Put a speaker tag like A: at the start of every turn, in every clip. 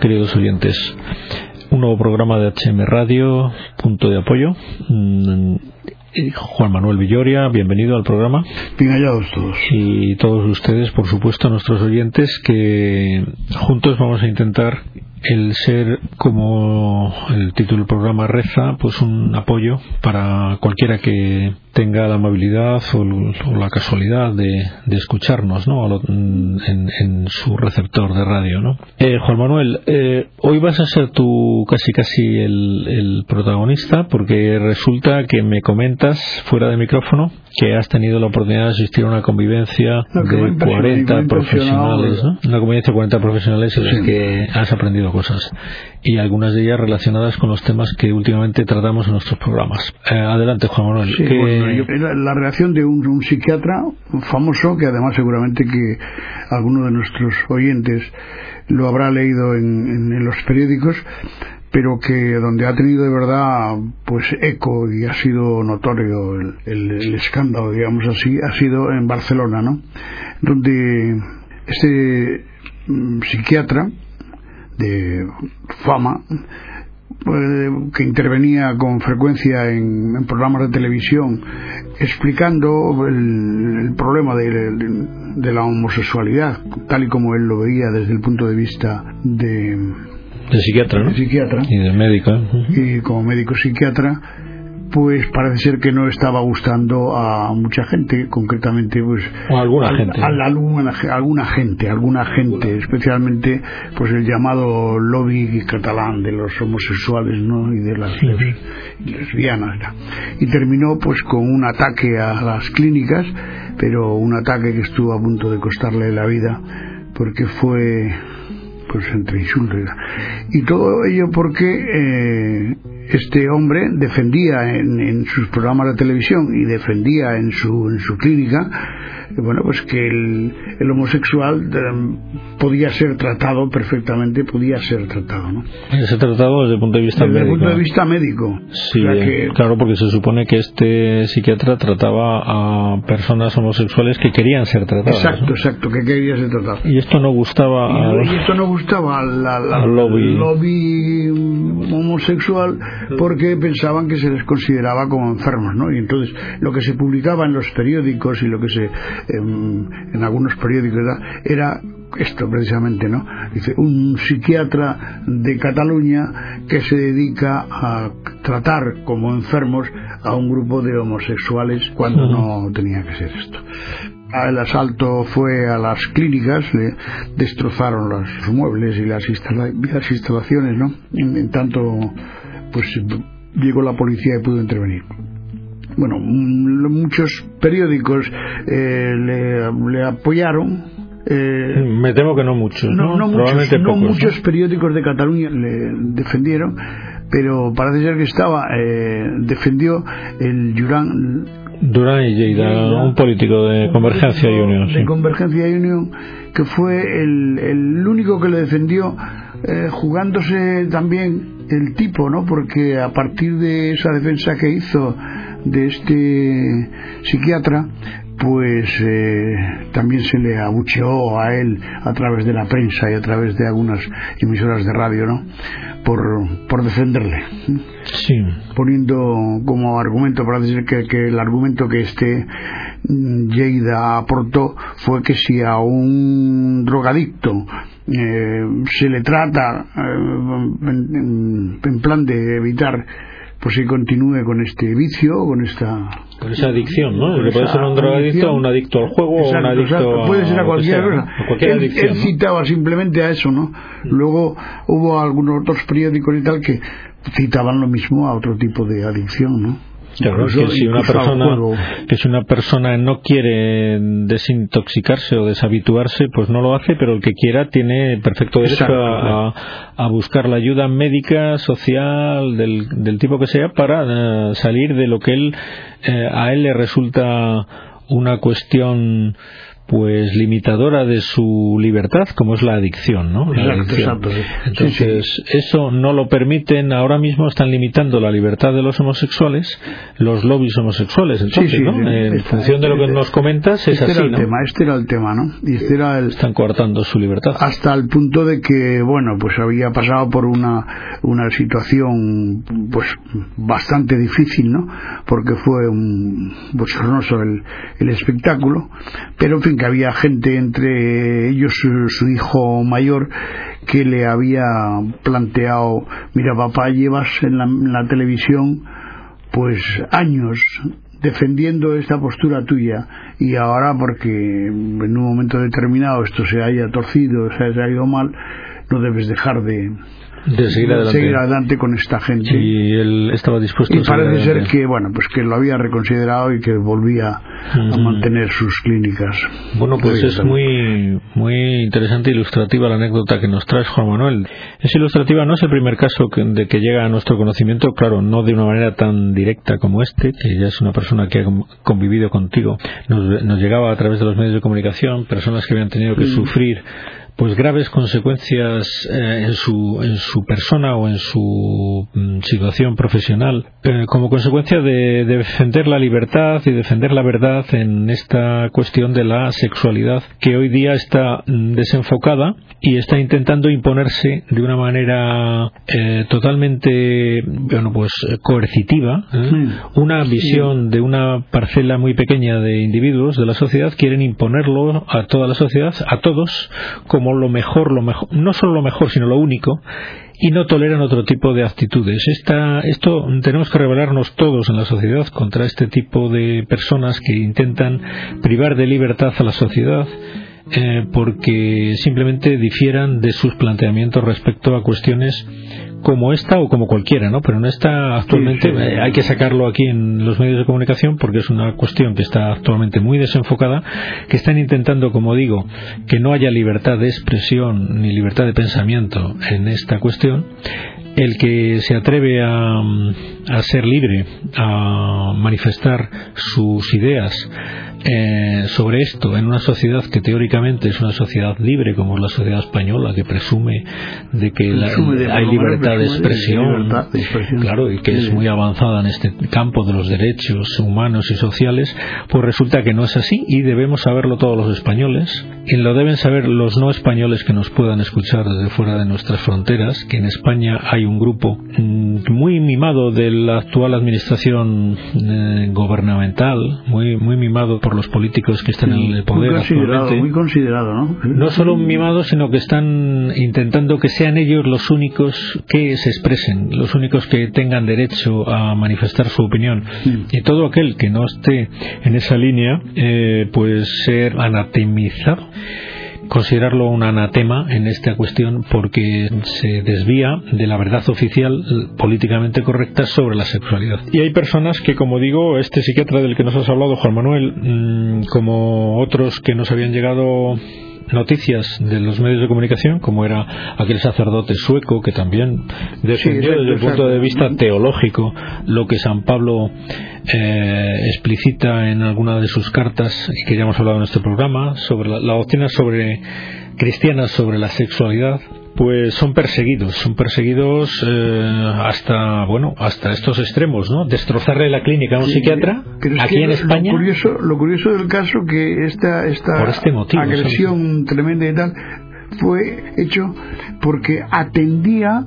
A: Queridos oyentes. Un nuevo programa de HM Radio, punto de apoyo. Mm, Juan Manuel Villoria, bienvenido al programa.
B: Bien hallados todos.
A: Y todos ustedes, por supuesto, nuestros oyentes, que juntos vamos a intentar el ser, como el título del programa reza, pues un apoyo para cualquiera que tenga la amabilidad o, la casualidad de, escucharnos ¿no? en, su receptor de radio. ¿no? Eh, Juan Manuel, eh, hoy vas a ser tú casi casi el, protagonista porque resulta que me comentas fuera de micrófono que has tenido la oportunidad de asistir a una convivencia de 40 profesionales, ¿no? una convivencia de 40 profesionales en las que has aprendido cosas y algunas de ellas relacionadas con los temas que últimamente tratamos en nuestros programas. Eh, adelante, Juan Manuel.
B: la reacción de un, psiquiatra famoso, que además seguramente que alguno de nuestros oyentes lo habrá leído en, los periódicos, pero que donde ha tenido de verdad pues eco y ha sido notorio el, escándalo, digamos así, ha sido en Barcelona, ¿no? Donde este mm, psiquiatra de fama eh, que intervenía con frecuencia en, programas de televisión explicando el, problema de, la homosexualidad tal y como él lo veía desde el punto de vista de,
A: de psiquiatra,
B: psiquiatra.
A: Y de médico
B: y como médico psiquiatra pues parece ser que no estaba gustando a mucha gente, concretamente pues
A: o alguna gente,
B: alguna, gente, alguna gente, especialmente pues el llamado lobby catalán de los homosexuales, ¿no? y de las lesbianas, y terminó pues con un ataque a las clínicas, pero un ataque que estuvo a punto de costarle la vida porque fue pues entre insultos y todo ello porque eh, este hombre defendía en, sus programas de televisión y defendía en su, en su clínica bueno pues que el, el homosexual eh, podía ser tratado perfectamente podía ser tratado ¿no?
A: ser tratado desde el punto de vista
B: desde
A: médico
B: el punto de vista médico
A: sí claro porque se supone que este psiquiatra trataba a personas homosexuales que querían ser tratadas
B: exacto exacto que querían ser tratadas
A: y esto no gustaba
B: y, esto no gustaba al,
A: lobby.
B: lobby homosexual porque pensaban que se les consideraba como enfermos, ¿no? Y entonces lo que se publicaba en los periódicos y lo que se en, en algunos periódicos era esto precisamente, ¿no? Dice, un psiquiatra de Cataluña que se dedica a tratar como enfermos a un grupo de homosexuales cuando no tenía que ser esto. El asalto fue a las clínicas, le destrozaron los muebles y las, instalaciones, ¿no? En, tanto, pues llegó la policía y pudo intervenir bueno, muchos periódicos eh, le, apoyaron.
A: Eh, Me temo que no muchos, ¿no?
B: No, muchos, periódicos de Cataluña le defendieron, pero parece ser que estaba, eh, defendió el Durán
A: Durán y Lleida, un político de Convergencia y Unión.
B: De Convergencia y Unión, que fue el, el único que le defendió, eh, jugándose también el tipo, ¿no? Porque a partir de esa defensa que hizo de este psiquiatra, pues eh, también se le abucheó a él a través de la prensa y a través de algunas emisoras de radio, ¿no? Por, por defenderle.
A: Sí.
B: Poniendo como argumento, para decir que, que el argumento que este Lleida aportó fue que si a un drogadicto eh, se le trata eh, en, plan de evitar pues que continúe con este vicio, con esta
A: con esa adicción, ¿no? Que puede ser un drogadicto, un adicto al juego, o un adicto
B: puede ser a cualquier cosa. él, citaba simplemente a eso, ¿no? Mm. Luego hubo algunos otros periódicos y tal que citaban lo mismo a otro tipo de adicción, ¿no?
A: Claro, que si una persona que si una persona no quiere desintoxicarse o deshabituarse, pues no lo hace, pero el que quiera tiene perfecto derecho a, buscar la ayuda médica, social, del, del tipo que sea, para eh, salir de lo que él eh, a él le resulta una cuestión pues limitadora de su libertad como es la adicción no
B: exacto,
A: entonces eso no lo permiten. Ahora mismo están limitando la libertad de los homosexuales los lobbies homosexuales entonces ¿no? en función de lo que nos comentas es
B: este
A: así
B: era el tema este era el tema no y este era el
A: están coartando su libertad.
B: Hasta el punto de que bueno pues había pasado por una una situación pues bastante difícil no porque fue un bochornoso el, el espectáculo. Pero en fin que había gente entre ellos su, hijo mayor que le había planteado mira papá llevas en la, televisión pues años defendiendo esta postura tuya y ahora porque en un momento determinado esto se haya torcido, se haya ido mal, no debes dejar de,
A: de seguir adelante.
B: con esta gente.
A: Y él estaba dispuesto
B: y parece ser que bueno pues que lo había reconsiderado y que volvía a mantener sus clínicas.
A: Bueno pues es muy muy interesante e ilustrativa la anécdota que nos traes Juan Manuel. Es ilustrativa no es el primer caso de que llega a nuestro conocimiento claro no de una manera tan directa como este que ya es una persona que ha convivido contigo. Nos, nos llegaba a través de los medios de comunicación personas que habían tenido que sufrir pues graves consecuencias eh, en, su, en su persona o en su mm, situación profesional eh, como consecuencia de, defender la libertad y defender la verdad en esta cuestión de la sexualidad que hoy día está mm, desenfocada y está intentando imponerse de una manera eh, totalmente bueno pues coercitiva una visión de una parcela muy pequeña de individuos de la sociedad quieren imponerlo a toda la sociedad a todos como como lo mejor, lo mejor, no solo lo mejor, sino lo único, y no toleran otro tipo de actitudes. Esta, esto tenemos que rebelarnos todos en la sociedad contra este tipo de personas que intentan privar de libertad a la sociedad eh, porque simplemente difieran de sus planteamientos respecto a cuestiones como esta o como cualquiera, ¿no? Pero no está actualmente, eh, hay que sacarlo aquí en los medios de comunicación porque es una cuestión que está actualmente muy desenfocada, que están intentando, como digo, que no haya libertad de expresión ni libertad de pensamiento en esta cuestión. El que se atreve a, a ser libre, a manifestar sus ideas, eh, sobre esto en una sociedad que teóricamente es una sociedad libre como es la sociedad española que presume de que hay libertad de expresión, claro y que es muy avanzada en este campo de los derechos humanos y sociales pues resulta que no es así y debemos saberlo todos los españoles y lo deben saber los no españoles que nos puedan escuchar desde fuera de nuestras fronteras que en España hay un grupo mm, muy mimado de la actual administración eh, gubernamental muy muy mimado por los políticos que están en el poder.
B: Muy considerado, muy considerado, ¿no?
A: No solo mimados, sino que están intentando que sean ellos los únicos que se expresen, los únicos que tengan derecho a manifestar su opinión. Y todo aquel que no esté en esa línea, eh, pues ser anatemizado considerarlo un anatema en esta cuestión porque se desvía de la verdad oficial políticamente correcta sobre la sexualidad. Y hay personas que, como digo, este psiquiatra del que nos has hablado, Juan Manuel, mm, como otros que nos habían llegado noticias de los medios de comunicación, como era aquel sacerdote sueco que también defendió desde el punto de vista teológico lo que San Pablo eh, explicita en alguna de sus cartas y que ya hemos hablado en este programa sobre la, la doctrina sobre cristiana sobre la sexualidad pues son perseguidos, son perseguidos eh, hasta bueno hasta estos extremos, ¿no? Destrozarle la clínica a un psiquiatra aquí en España.
B: Lo curioso, lo curioso del caso que esta esta
A: este
B: agresión tremenda y tal fue hecho porque atendía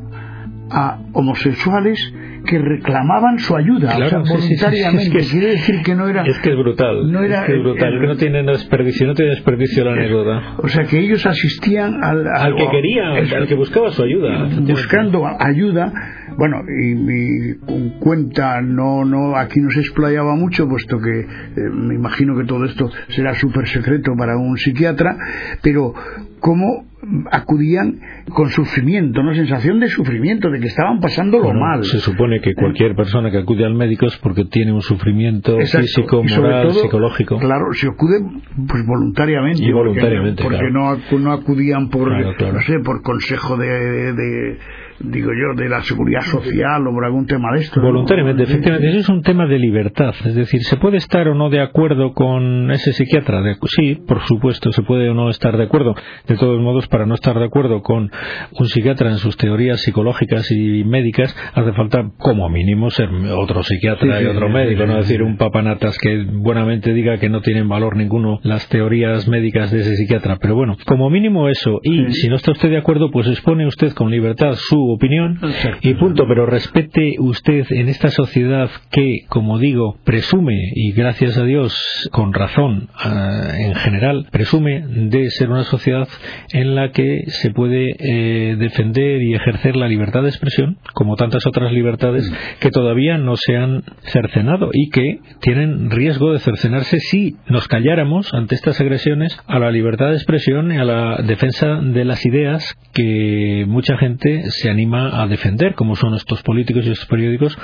B: a homosexuales que reclamaban su ayuda voluntariamente.
A: Es que,
B: Quiere decir que no era.
A: Es que es brutal.
B: No era,
A: es, que es brutal. que no tiene desperdicio, no tiene desperdicio la anécdota.
B: O sea que ellos asistían al.
A: Al, que quería, al que buscaba su ayuda.
B: Buscando ayuda. Bueno, y, con cuenta, no, no, aquí no se explayaba mucho, puesto que eh, me imagino que todo esto será súper secreto para un psiquiatra, pero cómo acudían con sufrimiento, una sensación de sufrimiento, de que estaban pasando lo mal.
A: Se supone que cualquier persona que acude al médico es porque tiene un sufrimiento físico, moral, psicológico.
B: Claro, se acude pues voluntariamente.
A: Y voluntariamente,
B: porque, no, no, acudían por, no sé, por consejo de digo yo, de la seguridad social o por algún tema de esto.
A: Voluntariamente, efectivamente, eso es un tema de libertad. Es decir, ¿se puede estar o no de acuerdo con ese psiquiatra? sí, por supuesto, se puede o no estar de acuerdo. De todos modos, para no estar de acuerdo con un psiquiatra en sus teorías psicológicas y médicas, hace falta, como mínimo, ser otro psiquiatra y otro médico, no decir un papanatas que buenamente diga que no tienen valor ninguno las teorías médicas de ese psiquiatra. Pero bueno, como mínimo eso. Y si no está usted de acuerdo, pues expone usted con libertad su opinión y punto, pero respete usted en esta sociedad que, como digo, presume, y gracias a Dios, con razón ah, en general, presume de ser una sociedad en la que se puede eh, defender y ejercer la libertad de expresión, como tantas otras libertades que todavía no se han cercenado y que tienen riesgo de cercenarse si nos calláramos ante estas agresiones a la libertad de expresión y a la defensa de las ideas que mucha gente se anima a defender, como son estos políticos y estos periódicos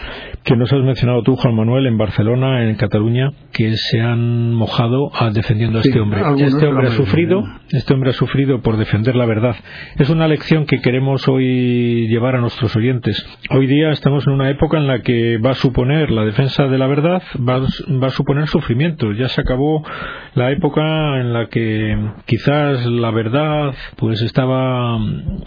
A: que nos has mencionado tú, Juan Manuel, en Barcelona, en Cataluña, que se han mojado defendiendo a este hombre. Este hombre ha sufrido, este hombre ha sufrido por defender la verdad. Es una lección que queremos hoy llevar a nuestros oyentes. Hoy día estamos en una época en la que va a suponer la defensa de la verdad, va, va a suponer sufrimiento. Ya se acabó la época en la que quizás la verdad pues estaba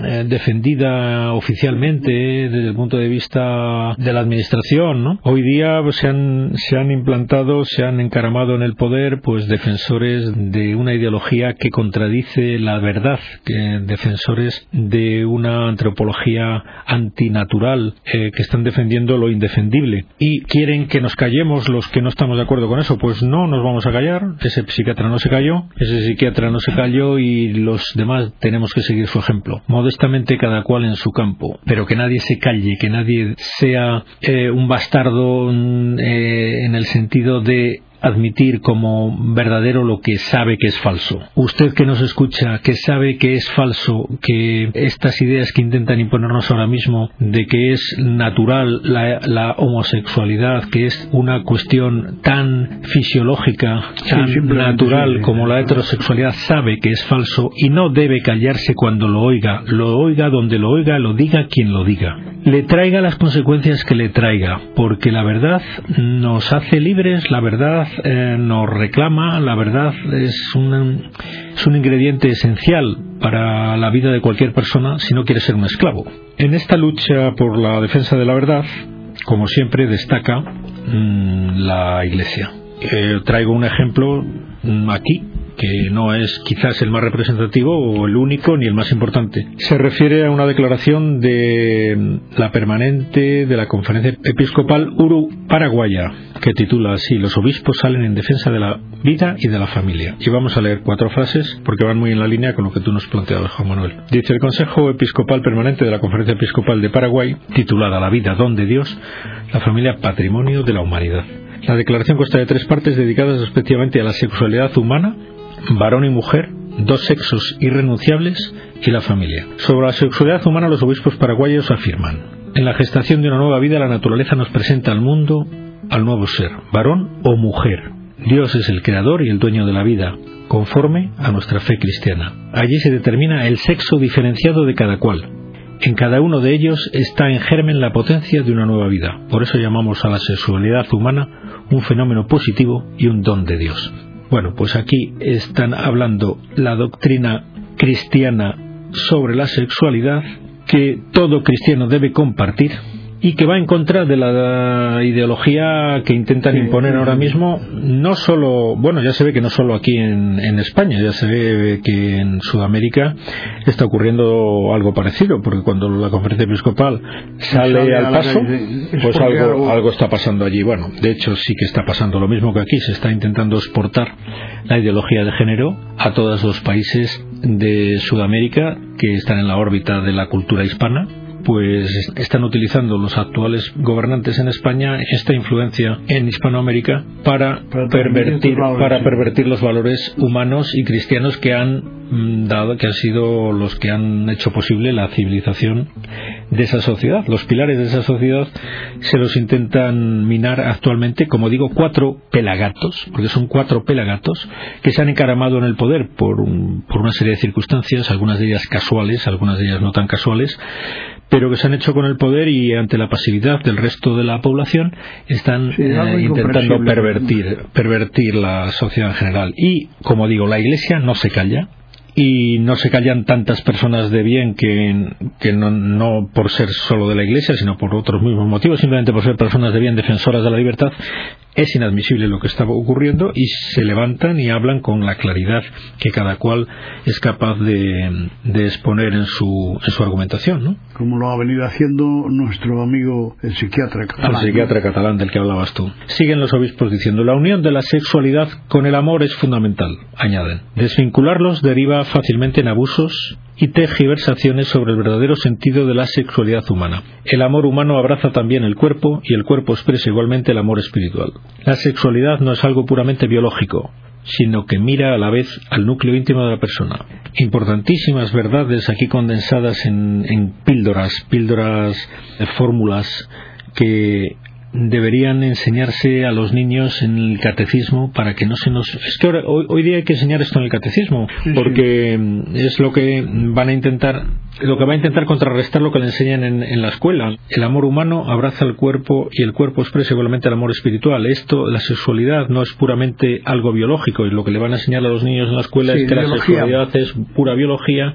A: eh, defendida oficialmente desde el punto de vista de la administración, ¿no? Hoy día se han se han implantado, se han encaramado en el poder pues defensores de una ideología que contradice la verdad, que defensores de una antropología antinatural eh, que están defendiendo lo indefendible y quieren que nos callemos los que no estamos de acuerdo con eso, pues no nos vamos a callar, ese psiquiatra no se cayó, ese psiquiatra no se cayó y los demás tenemos que seguir su ejemplo. Modestamente cada cual en su campo, pero que nadie se calle, que nadie sea eh, un bastardo mm, eh, en el sentido de admitir como verdadero lo que sabe que es falso. Usted que nos escucha, que sabe que es falso, que estas ideas que intentan imponernos ahora mismo de que es natural la, homosexualidad, que es una cuestión tan fisiológica, tan natural como la heterosexualidad, sabe que es falso y no debe callarse cuando lo oiga, lo oiga donde lo oiga, lo diga quien lo diga. Le traiga las consecuencias que le traiga, porque la verdad nos hace libres, la verdad eh, nos reclama, la verdad es un, es un ingrediente esencial para la vida de cualquier persona si no quiere ser un esclavo. En esta lucha por la defensa de la verdad, como siempre, destaca mm, la Iglesia. Eh, traigo un ejemplo mm, aquí que no es quizás el más representativo o el único ni el más importante. Se refiere a una declaración de la permanente de la Conferencia Episcopal Uru-Paraguaya, que titula así Los obispos salen en defensa de la vida y de la familia. Y vamos a leer cuatro frases porque van muy en la línea con lo que tú nos planteabas, Juan Manuel. Dice el Consejo Episcopal Permanente de la Conferencia Episcopal de Paraguay, titulada La vida, don de Dios, la familia patrimonio de la humanidad. La declaración consta de tres partes dedicadas respectivamente a la sexualidad humana, varón y mujer, dos sexos irrenunciables y la familia. Sobre la sexualidad humana los obispos paraguayos afirman, en la gestación de una nueva vida la naturaleza nos presenta al mundo al nuevo ser, varón o mujer. Dios es el creador y el dueño de la vida, conforme a nuestra fe cristiana. Allí se determina el sexo diferenciado de cada cual. En cada uno de ellos está en germen la potencia de una nueva vida. Por eso llamamos a la sexualidad humana un fenómeno positivo y un don de Dios. Bueno, pues aquí están hablando la doctrina cristiana sobre la sexualidad que todo cristiano debe compartir y que va en contra de la ideología que intentan imponer ahora mismo, no solo, bueno, ya se ve que no solo aquí en, España, ya se ve que en Sudamérica está ocurriendo algo parecido, porque cuando la conferencia episcopal sale, al paso, pues algo, algo está pasando allí. Bueno, de hecho sí que está pasando lo mismo que aquí, se está intentando exportar la ideología de género a todos los países de Sudamérica que están en la órbita de la cultura hispana pues están utilizando los actuales gobernantes en España esta influencia en Hispanoamérica para, pervertir, para pervertir los valores humanos y cristianos que han Mm, dado que han sido los que han hecho posible la civilización de esa sociedad. Los pilares de esa sociedad se los intentan minar actualmente, como digo, cuatro pelagatos, porque son cuatro pelagatos que se han encaramado en el poder por, por una serie de circunstancias, algunas de ellas casuales, algunas de ellas no tan casuales, pero que se han hecho con el poder y ante la pasividad del resto de la población están eh, intentando pervertir, pervertir la sociedad en general. Y, como digo, la Iglesia no se calla, y no se callan tantas personas de bien que, que no, no, por ser solo de la Iglesia, sino por otros mismos motivos, simplemente por ser personas de bien defensoras de la libertad, es inadmisible lo que está ocurriendo y se levantan y hablan con la claridad que cada cual es capaz de, exponer en su, en su argumentación. ¿no?
B: Como lo ha venido haciendo nuestro amigo el psiquiatra catalán.
A: El psiquiatra catalán del que hablabas tú. Siguen los obispos diciendo, la unión de la sexualidad con el amor es fundamental, añaden. Desvincularlos deriva fácilmente en abusos y tergiversaciones sobre el verdadero sentido de la sexualidad humana. El amor humano abraza también el cuerpo y el cuerpo expresa igualmente el amor espiritual. La sexualidad no es algo puramente biológico, sino que mira a la vez al núcleo íntimo de la persona. Importantísimas verdades aquí condensadas en, en píldoras, píldoras de fórmulas que deberían enseñarse a los niños en el catecismo para que no se nos es que hoy, día hay que enseñar esto en el catecismo porque mm, es lo que van a intentar lo que va a intentar contrarrestar lo que le enseñan en, la escuela. El amor humano abraza el cuerpo y el cuerpo expresa igualmente el amor espiritual. Esto la sexualidad no es puramente algo biológico y lo que le van a enseñar a los niños en la escuela es que la sexualidad es pura biología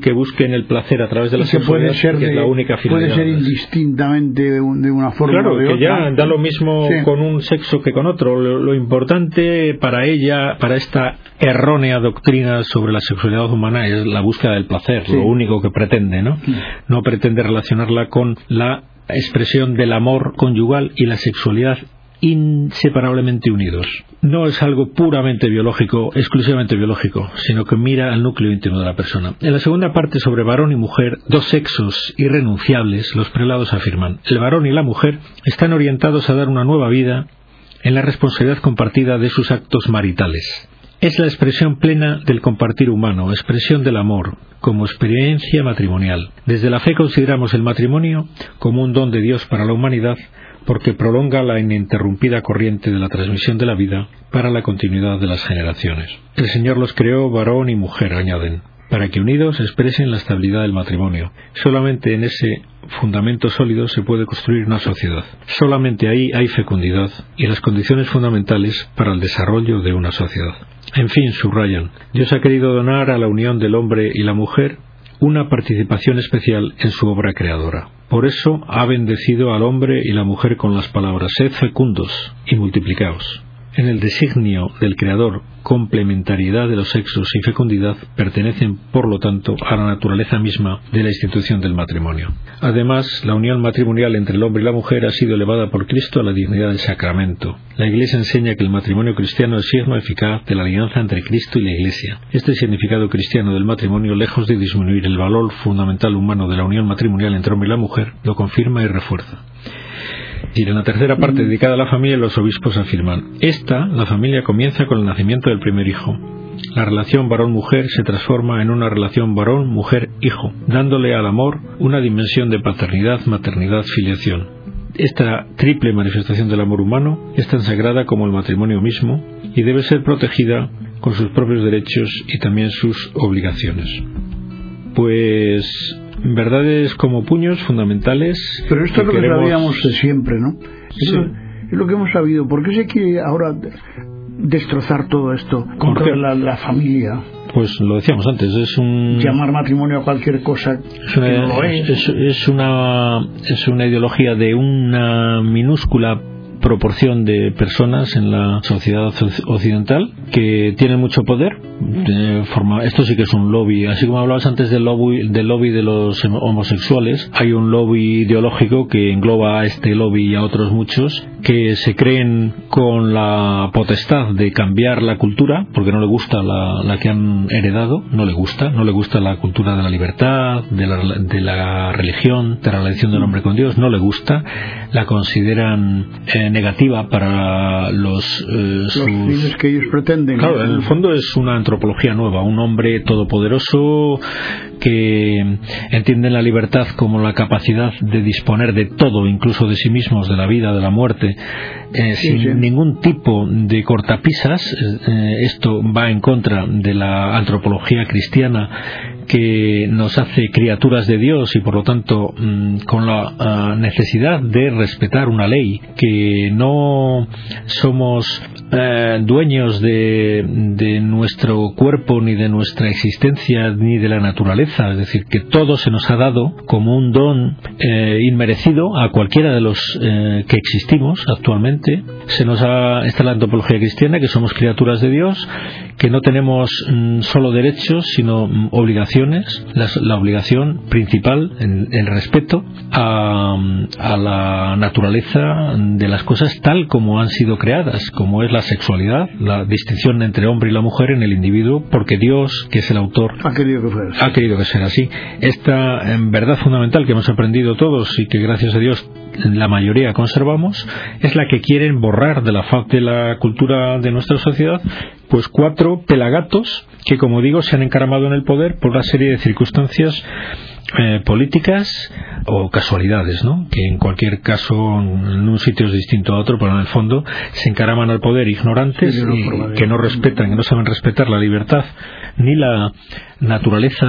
A: que busquen el placer a través de la sexualidad que es la única finalidad
B: puede ser indistintamente de, una forma
A: claro, que ya da lo mismo con un sexo que con otro. Lo, importante para ella, para esta errónea doctrina sobre la sexualidad humana es la búsqueda del placer, lo único que pretende, ¿no? No pretende relacionarla con la expresión del amor conyugal y la sexualidad inseparablemente unidos. No es algo puramente biológico, exclusivamente biológico, sino que mira al núcleo íntimo de la persona. En la segunda parte sobre varón y mujer, dos sexos irrenunciables, los prelados afirman, el varón y la mujer están orientados a dar una nueva vida en la responsabilidad compartida de sus actos maritales. Es la expresión plena del compartir humano, expresión del amor, como experiencia matrimonial. Desde la fe consideramos el matrimonio como un don de Dios para la humanidad porque prolonga la ininterrumpida corriente de la transmisión de la vida para la continuidad de las generaciones. El Señor los creó varón y mujer, añaden, para que unidos expresen la estabilidad del matrimonio. Solamente en ese fundamento sólido se puede construir una sociedad. Solamente ahí hay fecundidad y las condiciones fundamentales para el desarrollo de una sociedad. En fin, subrayan, Dios ha querido donar a la unión del hombre y la mujer una participación especial en su obra creadora. Por eso ha bendecido al hombre y la mujer con las palabras sed fecundos y multiplicaos. En el designio del Creador, complementariedad de los sexos y fecundidad pertenecen, por lo tanto, a la naturaleza misma de la institución del matrimonio. Además, la unión matrimonial entre el hombre y la mujer ha sido elevada por Cristo a la dignidad del sacramento. La Iglesia enseña que el matrimonio cristiano es signo eficaz de la alianza entre Cristo y la Iglesia. Este significado cristiano del matrimonio, lejos de disminuir el valor fundamental humano de la unión matrimonial entre hombre y la mujer, lo confirma y refuerza. Y en la tercera parte dedicada a la familia, los obispos afirman, esta, la familia, comienza con el nacimiento del primer hijo. La relación varón-mujer se transforma en una relación varón-mujer-hijo, dándole al amor una dimensión de paternidad, maternidad, filiación. Esta triple manifestación del amor humano es tan sagrada como el matrimonio mismo y debe ser protegida con sus propios derechos y también sus obligaciones. Pues verdades como puños fundamentales.
B: Pero esto es lo que sabíamos de siempre, ¿no? Es, lo, que hemos sabido. ¿Por qué se quiere ahora destrozar todo esto contra la, familia?
A: Pues lo decíamos antes, es un...
B: Llamar matrimonio a cualquier cosa
A: es una, que no lo es. Es, una, es una ideología de una minúscula proporción de personas en la sociedad occidental que tienen mucho poder. forma, esto sí que es un lobby. Así como hablabas antes del lobby, del lobby de los homosexuales, hay un lobby ideológico que engloba a este lobby y a otros muchos que se creen con la potestad de cambiar la cultura porque no le gusta la, la que han heredado, no le gusta, no le gusta la cultura de la libertad, de la, de la religión, de la relación del hombre con Dios, no le gusta, la consideran eh, negativa para los,
B: eh, fines que ellos pretenden.
A: Claro, en el fondo es una antropología nueva, un hombre todopoderoso que entiende la libertad como la capacidad de disponer de todo, incluso de sí mismos, de la vida, de la muerte, eh, sin ningún tipo de cortapisas. esto va en contra de la antropología cristiana que nos hace criaturas de Dios y por lo tanto mm, con la ah, necesidad de respetar una ley, que no somos eh, dueños de, nuestro cuerpo ni de nuestra existencia ni de la naturaleza, es decir, que todo se nos ha dado como un don eh, inmerecido a cualquiera de los eh, que existimos actualmente. Se nos ha, esta la antropología cristiana, que somos criaturas de Dios, que no tenemos mm, solo derechos, sino mm, obligaciones la, obligación principal en, el respeto a, a, la naturaleza de las cosas tal como han sido creadas, como es la sexualidad, la distinción entre hombre y la mujer en el individuo, porque Dios, que es el autor,
B: ha querido que, fuera
A: ha querido que sea así. Esta en verdad fundamental que hemos aprendido todos y que gracias a Dios la mayoría conservamos, es la que quieren borrar de la faz de la cultura de nuestra sociedad, pues cuatro pelagatos que, como digo, se han encaramado en el poder por una serie de circunstancias eh, políticas o casualidades, ¿no? Que en cualquier caso en un sitio es distinto a otro, pero en el fondo se encaraman al poder ignorantes y que no respetan, que no saben respetar la libertad ni la naturaleza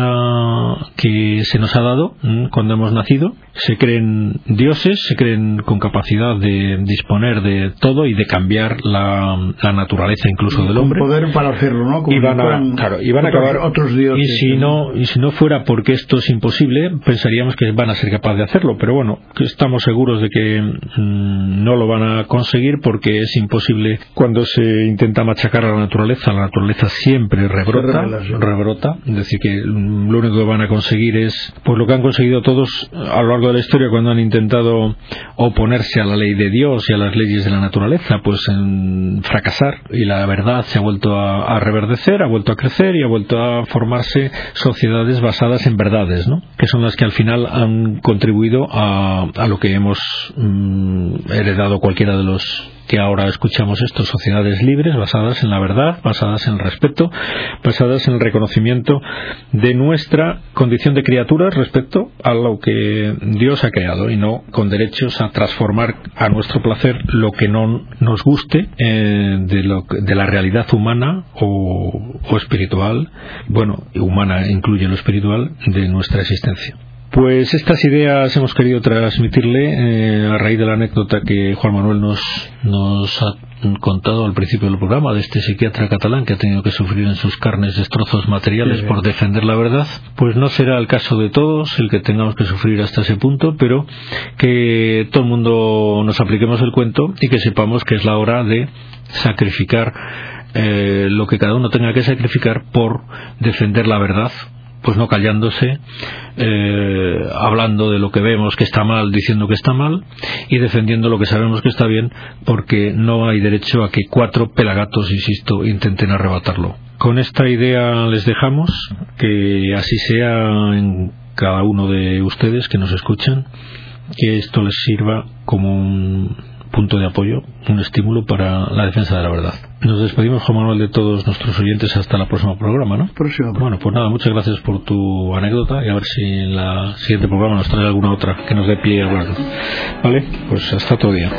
A: que se nos ha dado cuando hemos nacido. Se creen dioses, se creen con capacidad de disponer de todo y de cambiar la, naturaleza incluso del hombre.
B: poder para hacerlo, ¿no?
A: y van a, claro, y van a acabar
B: otros dioses.
A: Y si no, y si no fuera porque esto es imposible, pensaríamos que van a ser capaces de hacerlo. Pero bueno, estamos seguros de que mm, no lo van a conseguir porque es imposible cuando se intenta machacar a la naturaleza. La naturaleza siempre rebrota, rebrota decir, que lo único que van a conseguir es pues lo que han conseguido todos a lo largo de la historia cuando han intentado oponerse a la ley de Dios y a las leyes de la naturaleza, pues en fracasar y la verdad se ha vuelto a, reverdecer, ha vuelto a crecer y ha vuelto a formarse sociedades basadas en verdades, ¿no? Que son las que al final han contribuido a, a lo que hemos mm, heredado cualquiera de los que ahora escuchamos esto, sociedades libres, basadas en la verdad, basadas en el respeto, basadas en el reconocimiento de nuestra condición de criaturas respecto a lo que Dios ha creado y no con derechos a transformar a nuestro placer lo que no nos guste eh, de, lo, de, la realidad humana o, o espiritual, bueno, humana incluye lo espiritual de nuestra existencia. Pues estas ideas hemos querido transmitirle eh, a raíz de la anécdota que Juan Manuel nos, nos ha contado al principio del programa de este psiquiatra catalán que ha tenido que sufrir en sus carnes destrozos materiales por defender la verdad, pues no será el caso de todos el que tengamos que sufrir hasta ese punto, pero que todo el mundo nos apliquemos el cuento y que sepamos que es la hora de sacrificar eh, lo que cada uno tenga que sacrificar por defender la verdad pues no callándose, eh, hablando de lo que vemos que está mal, diciendo que está mal, y defendiendo lo que sabemos que está bien, porque no hay derecho a que cuatro pelagatos, insisto, intenten arrebatarlo. Con esta idea les dejamos, que así sea en cada uno de ustedes que nos escuchan, que esto les sirva como un punto de apoyo, un estímulo para la defensa de la verdad. Nos despedimos, Juan Manuel, de todos nuestros oyentes hasta el próximo programa, ¿no?
B: Próximo.
A: Bueno, pues nada, muchas gracias por tu anécdota y a ver si en la siguiente programa nos trae alguna otra que nos dé pie a hablar. ¿Vale? Pues hasta otro día.